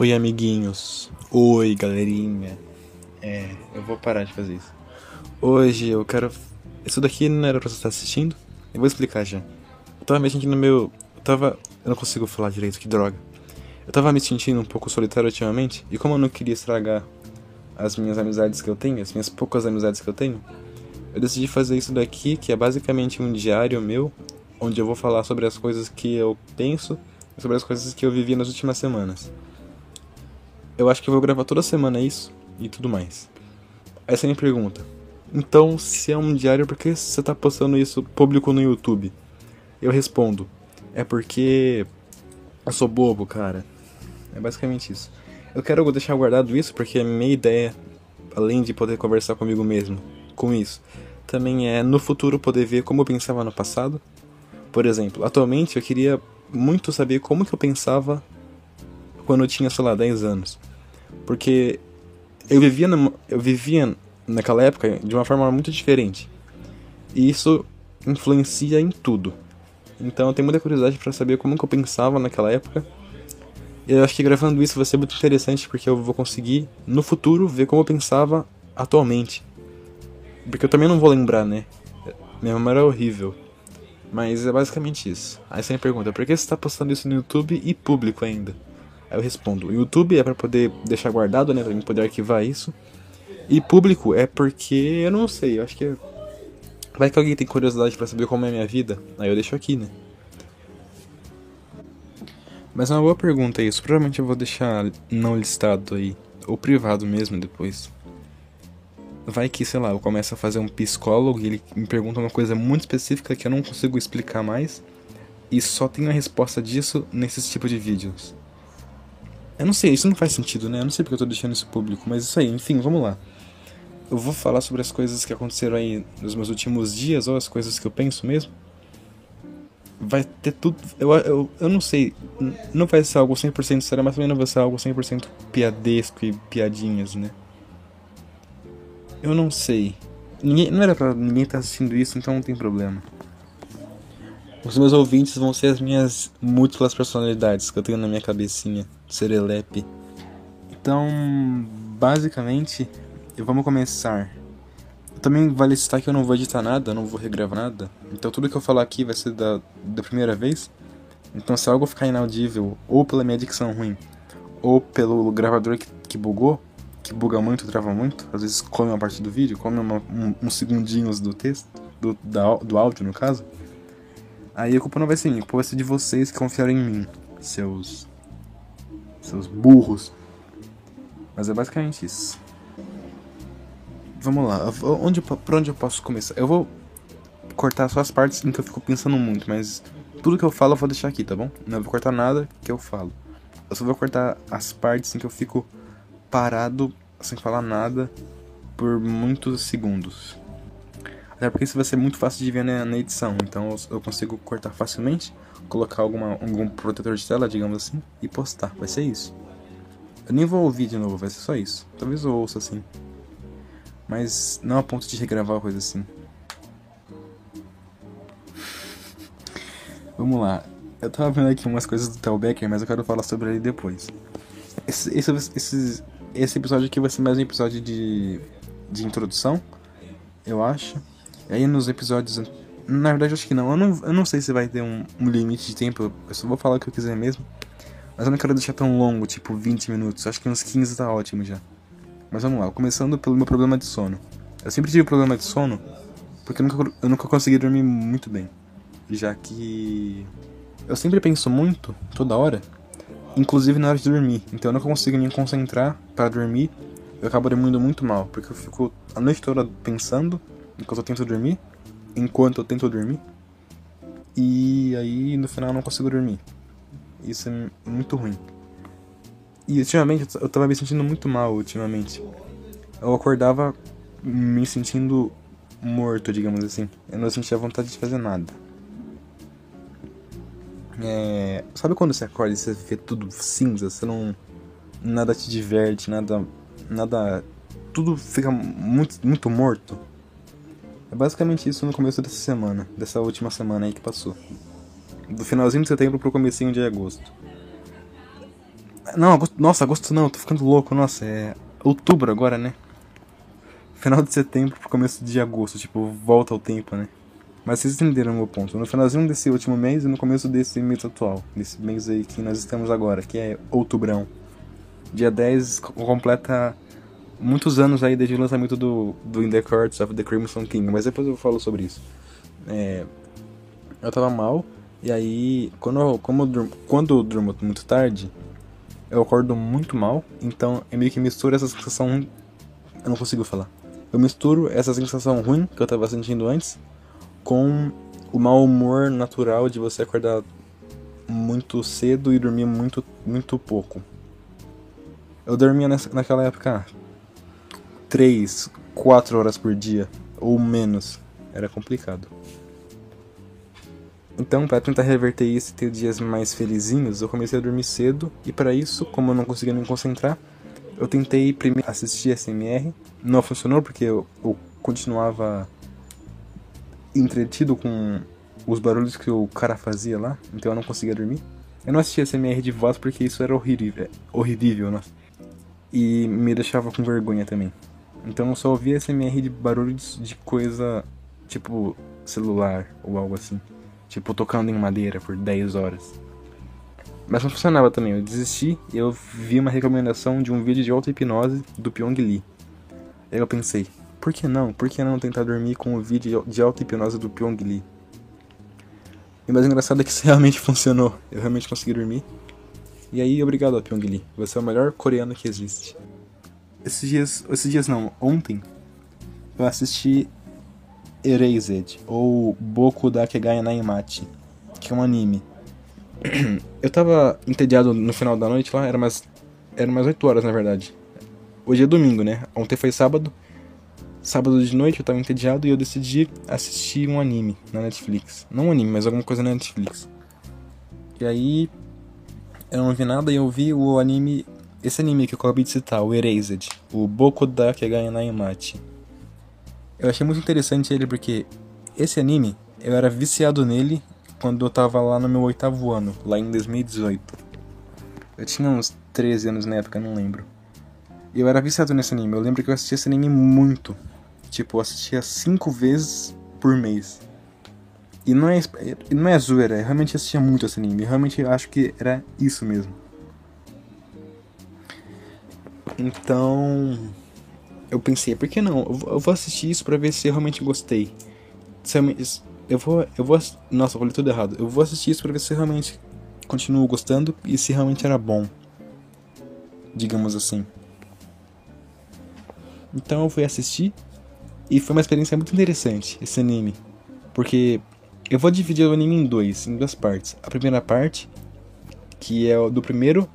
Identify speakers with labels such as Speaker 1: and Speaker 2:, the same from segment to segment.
Speaker 1: Oi, amiguinhos. Oi, galerinha. É, eu vou parar de fazer isso. Hoje eu quero. Isso daqui não era pra você estar assistindo? Eu vou explicar já. Eu tava me sentindo meio. Eu tava. Eu não consigo falar direito, que droga. Eu tava me sentindo um pouco solitário ultimamente, e como eu não queria estragar as minhas amizades que eu tenho, as minhas poucas amizades que eu tenho, eu decidi fazer isso daqui, que é basicamente um diário meu, onde eu vou falar sobre as coisas que eu penso e sobre as coisas que eu vivi nas últimas semanas. Eu acho que eu vou gravar toda semana isso e tudo mais. Aí você me pergunta: então, se é um diário, por que você tá postando isso público no YouTube? Eu respondo: é porque eu sou bobo, cara. É basicamente isso. Eu quero deixar guardado isso porque a minha ideia, além de poder conversar comigo mesmo com isso, também é no futuro poder ver como eu pensava no passado. Por exemplo, atualmente eu queria muito saber como que eu pensava quando eu tinha, sei lá, 10 anos. Porque eu vivia, eu vivia naquela época de uma forma muito diferente. E isso influencia em tudo. Então eu tenho muita curiosidade para saber como que eu pensava naquela época eu acho que gravando isso vai ser muito interessante porque eu vou conseguir, no futuro, ver como eu pensava atualmente. Porque eu também não vou lembrar, né? Minha memória é horrível. Mas é basicamente isso. Aí você me pergunta, por que você está postando isso no YouTube e público ainda? Aí eu respondo, o YouTube é para poder deixar guardado, né? Pra mim poder arquivar isso. E público é porque eu não sei, eu acho que é... Vai que alguém tem curiosidade para saber como é a minha vida, aí eu deixo aqui, né? Mas é uma boa pergunta isso. Provavelmente eu vou deixar não listado aí. Ou privado mesmo depois. Vai que, sei lá, eu começo a fazer um psicólogo e ele me pergunta uma coisa muito específica que eu não consigo explicar mais. E só tem a resposta disso nesses tipos de vídeos. Eu não sei, isso não faz sentido, né? Eu não sei porque eu tô deixando isso público, mas isso aí, enfim, vamos lá. Eu vou falar sobre as coisas que aconteceram aí nos meus últimos dias, ou as coisas que eu penso mesmo vai ter tudo. Eu, eu, eu não sei. Não vai ser algo 100% sério, mas também não vai ser algo 100% piadesco e piadinhas, né? Eu não sei. Ninguém, não era pra ninguém estar tá assistindo isso, então não tem problema. Os meus ouvintes vão ser as minhas múltiplas personalidades que eu tenho na minha cabecinha, serelepe. Então, basicamente, vamos começar também vale citar que eu não vou editar nada, não vou regravar nada. Então tudo que eu falar aqui vai ser da, da primeira vez. Então se algo ficar inaudível, ou pela minha dicção ruim, ou pelo gravador que, que bugou, que buga muito, trava muito, às vezes come uma parte do vídeo, come uma, um, uns segundinhos do texto, do, da, do áudio no caso, aí a culpa não vai ser minha, a culpa vai ser de vocês que confiaram em mim, seus. seus burros. Mas é basicamente isso vamos lá. Onde, por onde eu posso começar? Eu vou cortar só as partes em que eu fico pensando muito, mas tudo que eu falo eu vou deixar aqui, tá bom? Não vou cortar nada que eu falo. Eu só vou cortar as partes em que eu fico parado, sem falar nada, por muitos segundos. Até porque isso vai ser muito fácil de ver na, na edição, então eu, consigo cortar facilmente, colocar alguma, algum protetor de tela, digamos assim, e postar. Vai ser isso. Eu nem vou ouvir de novo, vai ser só isso. Talvez eu ouça assim. Mas não a ponto de regravar coisa assim. Vamos lá. Eu tava vendo aqui umas coisas do Tel mas eu quero falar sobre ele depois. Esse, esse, esse, esse episódio aqui vai ser mais um episódio de, de introdução, eu acho. Aí nos episódios. Na verdade, acho que não. Eu não, eu não sei se vai ter um, um limite de tempo. Eu só vou falar o que eu quiser mesmo. Mas eu não quero deixar tão longo, tipo 20 minutos. Acho que uns 15 tá ótimo já. Mas vamos lá, começando pelo meu problema de sono. Eu sempre tive problema de sono porque eu nunca, eu nunca consegui dormir muito bem. Já que eu sempre penso muito, toda hora, inclusive na hora de dormir. Então eu nunca consigo me concentrar para dormir. Eu acabo dormindo muito mal, porque eu fico a noite toda pensando enquanto eu tento dormir, enquanto eu tento dormir. E aí no final eu não consigo dormir. Isso é muito ruim. E ultimamente eu tava me sentindo muito mal ultimamente. Eu acordava me sentindo morto, digamos assim. Eu não sentia vontade de fazer nada. É... Sabe quando você acorda e você vê tudo cinza, você não. Nada te diverte, nada. Nada. Tudo fica muito, muito morto. É basicamente isso no começo dessa semana, dessa última semana aí que passou. Do finalzinho de setembro pro comecinho de agosto. Não, agosto, nossa, agosto não, tô ficando louco, nossa, é outubro agora, né? Final de setembro pro começo de agosto, tipo, volta ao tempo, né? Mas vocês entenderam o meu ponto. No finalzinho desse último mês e no começo desse mês atual. Desse mês aí que nós estamos agora, que é outubrão. Dia 10 completa muitos anos aí desde o lançamento do, do In the Courts of the Crimson King. Mas depois eu falo sobre isso. É, eu tava mal. E aí, quando eu, como eu durmo, quando eu durmo muito tarde, eu acordo muito mal. Então eu meio que misturo essa sensação. Eu não consigo falar. Eu misturo essa sensação ruim que eu tava sentindo antes com o mau humor natural de você acordar muito cedo e dormir muito, muito pouco. Eu dormia nessa, naquela época 3, 4 horas por dia ou menos. Era complicado. Então, para tentar reverter isso e ter dias mais felizinhos, eu comecei a dormir cedo e para isso, como eu não conseguia me concentrar, eu tentei primeiro assistir SMR. Não funcionou porque eu, eu continuava entretido com os barulhos que o cara fazia lá, então eu não conseguia dormir. Eu não assistia SMR de voz porque isso era horrível, horrível, né? E me deixava com vergonha também. Então eu só ouvia SMR de barulhos de coisa tipo celular ou algo assim. Tipo tocando em madeira por 10 horas. Mas não funcionava também, eu desisti e eu vi uma recomendação de um vídeo de auto-hipnose do Pyong Lee. Aí eu pensei, por que não? Por que não tentar dormir com o vídeo de auto-hipnose do Pyong Lee? E o mais engraçado é que isso realmente funcionou. Eu realmente consegui dormir. E aí, obrigado, Pyong Lee. Você é o melhor coreano que existe. Esses dias, esses dias não, ontem, eu assisti Erased, ou Boku da Kegai Naimachi, que é um anime. Eu tava entediado no final da noite lá, era mais, era mais 8 horas na verdade. Hoje é domingo, né? Ontem foi sábado. Sábado de noite eu tava entediado e eu decidi assistir um anime na Netflix. Não um anime, mas alguma coisa na Netflix. E aí eu não vi nada e eu vi o anime. Esse anime que eu acabei de citar, o Erased, o Boku da Kegai Naimachi. Eu achei muito interessante ele porque esse anime, eu era viciado nele quando eu tava lá no meu oitavo ano, lá em 2018. Eu tinha uns 13 anos na época, não lembro. Eu era viciado nesse anime. Eu lembro que eu assistia esse anime muito. Tipo, eu assistia cinco vezes por mês. E não é, não é zoeira, eu realmente assistia muito esse anime. Eu realmente acho que era isso mesmo. Então. Eu pensei, por que não? Eu vou assistir isso pra ver se eu realmente gostei. Eu vou. Eu vou. Nossa, eu falei tudo errado. Eu vou assistir isso pra ver se eu realmente continuo gostando e se realmente era bom. Digamos assim. Então eu fui assistir e foi uma experiência muito interessante esse anime. Porque eu vou dividir o anime em dois, em duas partes. A primeira parte, que é do primeiro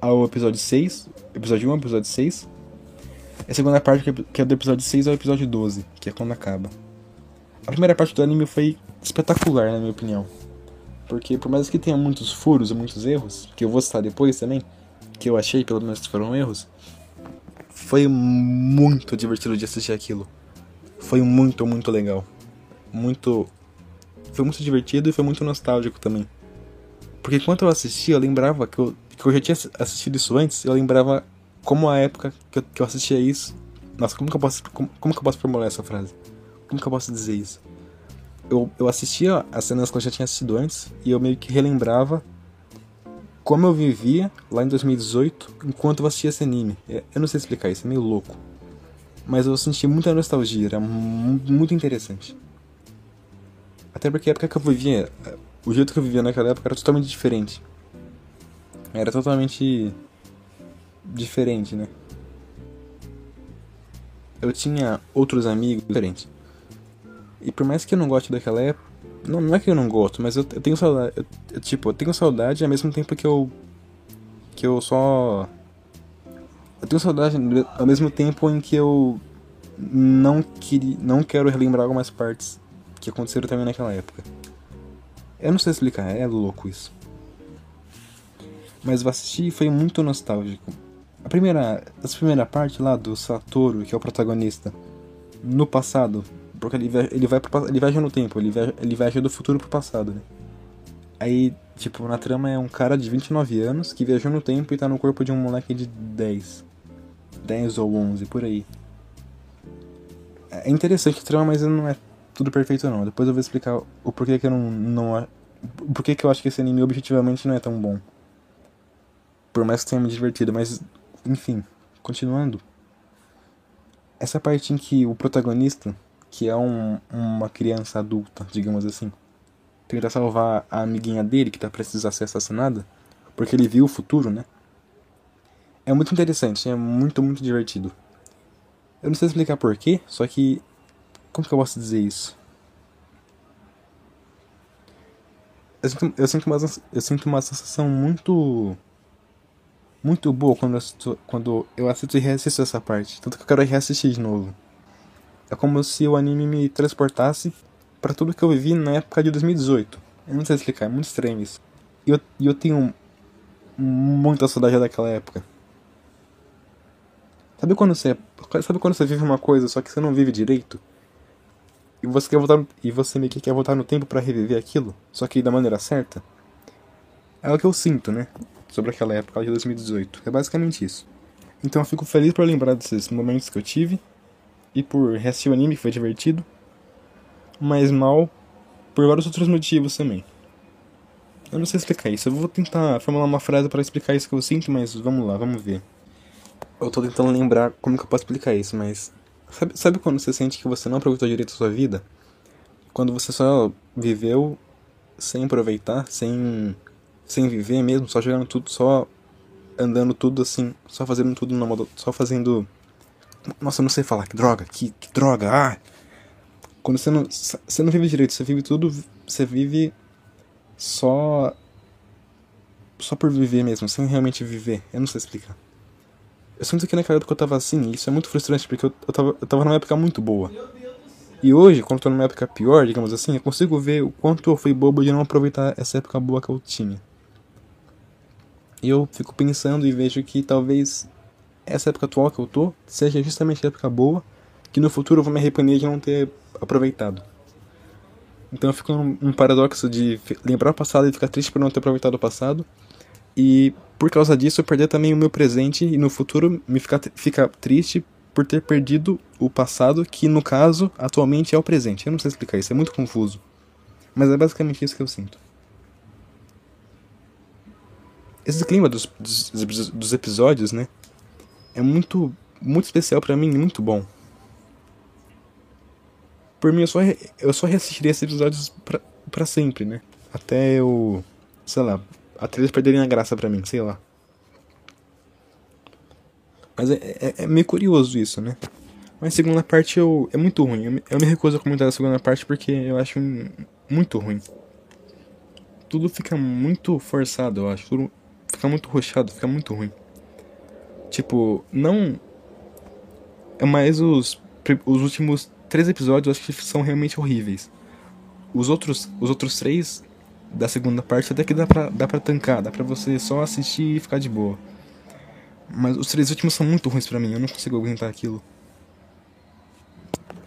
Speaker 1: ao episódio 6, episódio 1 ao episódio 6. E a segunda parte, que é do episódio 6 ao episódio 12, que é quando acaba. A primeira parte do anime foi espetacular, na minha opinião. Porque por mais que tenha muitos furos e muitos erros, que eu vou citar depois também, que eu achei pelo menos foram erros, foi muito divertido de assistir aquilo. Foi muito, muito legal. Muito. Foi muito divertido e foi muito nostálgico também. Porque enquanto eu assistia, eu lembrava que eu, que eu já tinha assistido isso antes, eu lembrava como a época que eu, que eu assistia isso. Nossa, como que eu posso. Como, como que eu posso formular essa frase? Como que eu posso dizer isso? Eu, eu assistia as cenas que eu já tinha assistido antes e eu meio que relembrava como eu vivia lá em 2018 enquanto eu assistia esse anime. É, eu não sei explicar isso, é meio louco. Mas eu senti muita nostalgia, era muito interessante. Até porque a época que eu vivia, o jeito que eu vivia naquela época era totalmente diferente. Era totalmente diferente, né? Eu tinha outros amigos diferentes. E por mais que eu não goste daquela época, não, não é que eu não gosto, mas eu, eu tenho saudade. Eu, eu, tipo, eu tenho saudade ao mesmo tempo que eu. Que eu só. Eu tenho saudade ao mesmo tempo em que eu não, queria, não quero relembrar algumas partes que aconteceram também naquela época. Eu não sei explicar, é louco isso. Mas eu assisti foi muito nostálgico. A primeira, essa primeira parte lá do Satoru, que é o protagonista, no passado, porque ele, ele vai pro, ele viaja no tempo, ele viaja, ele viaja do futuro pro passado, né? Aí, tipo, na trama é um cara de 29 anos que viajou no tempo e tá no corpo de um moleque de 10. 10 ou 11, por aí. É interessante a trama, mas não é tudo perfeito não. Depois eu vou explicar o porquê que eu não... não porquê que eu acho que esse anime objetivamente não é tão bom. Por mais que tenha me divertido, mas... Enfim, continuando. Essa parte em que o protagonista, que é um, uma criança adulta, digamos assim, tenta salvar a amiguinha dele que tá a ser assassinada, porque ele viu o futuro, né? É muito interessante, é muito, muito divertido. Eu não sei explicar porquê, só que. Como que eu posso dizer isso? Eu sinto, eu sinto, uma, eu sinto uma sensação muito. Muito boa quando eu assisto, quando eu assisto e reassisto essa parte. Tanto que eu quero reassistir de novo. É como se o anime me transportasse para tudo que eu vivi na época de 2018. Eu não sei explicar, é muito estranho isso. E eu, eu tenho muita saudade daquela época. Sabe quando você sabe quando você vive uma coisa só que você não vive direito? E você quer voltar e você meio que quer voltar no tempo para reviver aquilo, só que da maneira certa? É o que eu sinto, né? Sobre aquela época de 2018. É basicamente isso. Então eu fico feliz por lembrar desses momentos que eu tive e por reassistir o anime que foi divertido mas mal por vários outros motivos também. Eu não sei explicar isso. Eu vou tentar formular uma frase para explicar isso que eu sinto, mas vamos lá, vamos ver. Eu tô tentando lembrar como que eu posso explicar isso, mas. Sabe, sabe quando você sente que você não aproveitou direito a sua vida? Quando você só viveu sem aproveitar, sem. sem viver mesmo, só jogando tudo, só andando tudo assim, só fazendo tudo na moda. só fazendo. Nossa, eu não sei falar, que droga, que, que droga, ah! Quando você não, você não vive direito, você vive tudo, você vive só só por viver mesmo, sem realmente viver. Eu não sei explicar. Eu sinto que naquela época eu tava assim, isso é muito frustrante, porque eu, eu, tava, eu tava numa época muito boa. E hoje, quando eu tô numa época pior, digamos assim, eu consigo ver o quanto eu fui bobo de não aproveitar essa época boa que eu tinha. E eu fico pensando e vejo que talvez essa época atual que eu tô seja justamente a época boa, que no futuro eu vou me arrepender de não ter aproveitado. Então eu fico num paradoxo de lembrar o passado e ficar triste por não ter aproveitado o passado. E por causa disso eu perder também o meu presente e no futuro me ficar, ficar triste por ter perdido o passado, que no caso atualmente é o presente. Eu não sei explicar isso, é muito confuso. Mas é basicamente isso que eu sinto. Esse clima dos, dos, dos episódios, né? É muito, muito especial para mim muito bom. Por mim, eu só, eu só reassistiria esses episódios pra, pra sempre, né? Até eu. Sei lá. Até eles perderem a graça pra mim, sei lá. Mas é, é, é meio curioso isso, né? Mas a segunda parte eu, é muito ruim. Eu me, eu me recuso a comentar a segunda parte porque eu acho muito ruim. Tudo fica muito forçado, eu acho. Tudo fica muito rochado, fica muito ruim. Tipo, não. É mais os, os últimos três episódios eu acho que são realmente horríveis. Os outros, os outros três da segunda parte até que dá pra, dá pra tancar, dá pra você só assistir e ficar de boa. Mas os três últimos são muito ruins pra mim, eu não consigo aguentar aquilo.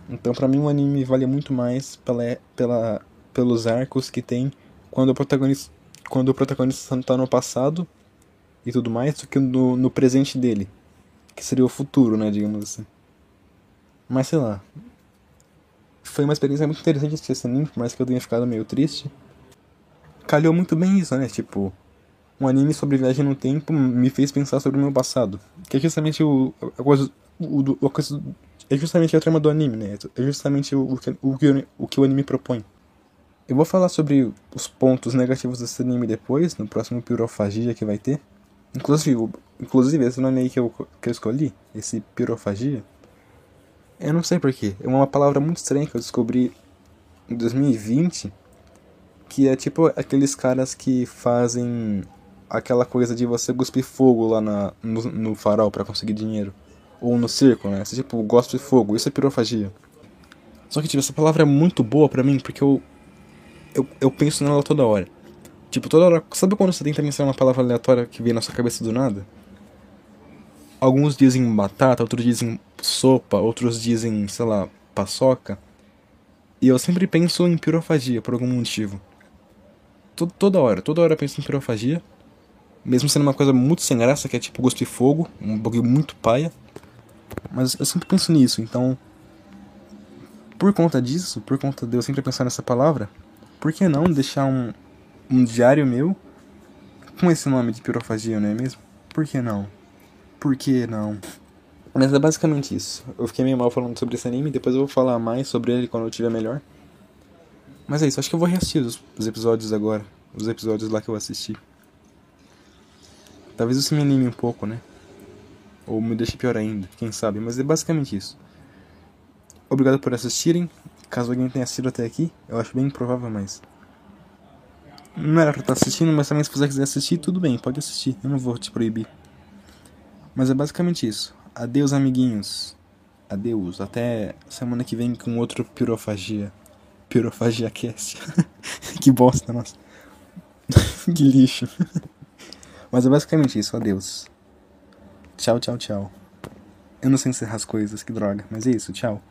Speaker 1: Então pra mim o anime vale muito mais pela, pela, pelos arcos que tem quando o protagonista, quando o protagonista tá no passado e tudo mais do que no, no presente dele. Que seria o futuro, né, digamos assim. Mas sei lá, foi uma experiência muito interessante assistir esse anime, por mais que eu tenha ficado meio triste. Calhou muito bem isso, né? Tipo, um anime sobre viagem no tempo me fez pensar sobre o meu passado. Que é justamente o, a coisa, o, a coisa, é justamente a trama do anime, né? É justamente o, o, que, o, que, o que o anime propõe. Eu vou falar sobre os pontos negativos desse anime depois, no próximo Pirofagia que vai ter. Inclusive, inclusive esse nome aí que eu, que eu escolhi, esse Pirofagia, eu não sei porquê. É uma palavra muito estranha que eu descobri em 2020. Que é tipo aqueles caras que fazem aquela coisa de você cuspir fogo lá na, no, no farol para conseguir dinheiro. Ou no circo, né? Você, tipo, gosta de fogo. Isso é pirofagia. Só que, tipo, essa palavra é muito boa pra mim porque eu, eu, eu penso nela toda hora. Tipo, toda hora. Sabe quando você tenta mencionar uma palavra aleatória que vem na sua cabeça do nada? Alguns dizem batata, outros dizem sopa, outros dizem, sei lá, paçoca. E eu sempre penso em pirofagia por algum motivo. Toda hora, toda hora eu penso em pirofagia. Mesmo sendo uma coisa muito sem graça, que é tipo gosto e fogo, um bagulho muito paia. Mas eu sempre penso nisso, então. Por conta disso, por conta de eu sempre pensar nessa palavra, por que não deixar um, um diário meu com esse nome de pirofagia, não é mesmo? Por que não? Por que não? Mas é basicamente isso. Eu fiquei meio mal falando sobre esse anime, depois eu vou falar mais sobre ele quando eu tiver melhor. Mas é isso, acho que eu vou reassistir os, os episódios agora. Os episódios lá que eu assisti. Talvez isso me anime um pouco, né? Ou me deixe pior ainda, quem sabe. Mas é basicamente isso. Obrigado por assistirem. Caso alguém tenha assistido até aqui, eu acho bem improvável, mas. Não era pra estar assistindo, mas também se você quiser assistir, tudo bem, pode assistir. Eu não vou te proibir. Mas é basicamente isso. Adeus, amiguinhos. Adeus. Até semana que vem com outro Pirofagia. Pirofagia Cast. que bosta, nossa. que lixo. Mas é basicamente isso. Adeus. Tchau, tchau, tchau. Eu não sei encerrar as coisas, que droga. Mas é isso, tchau.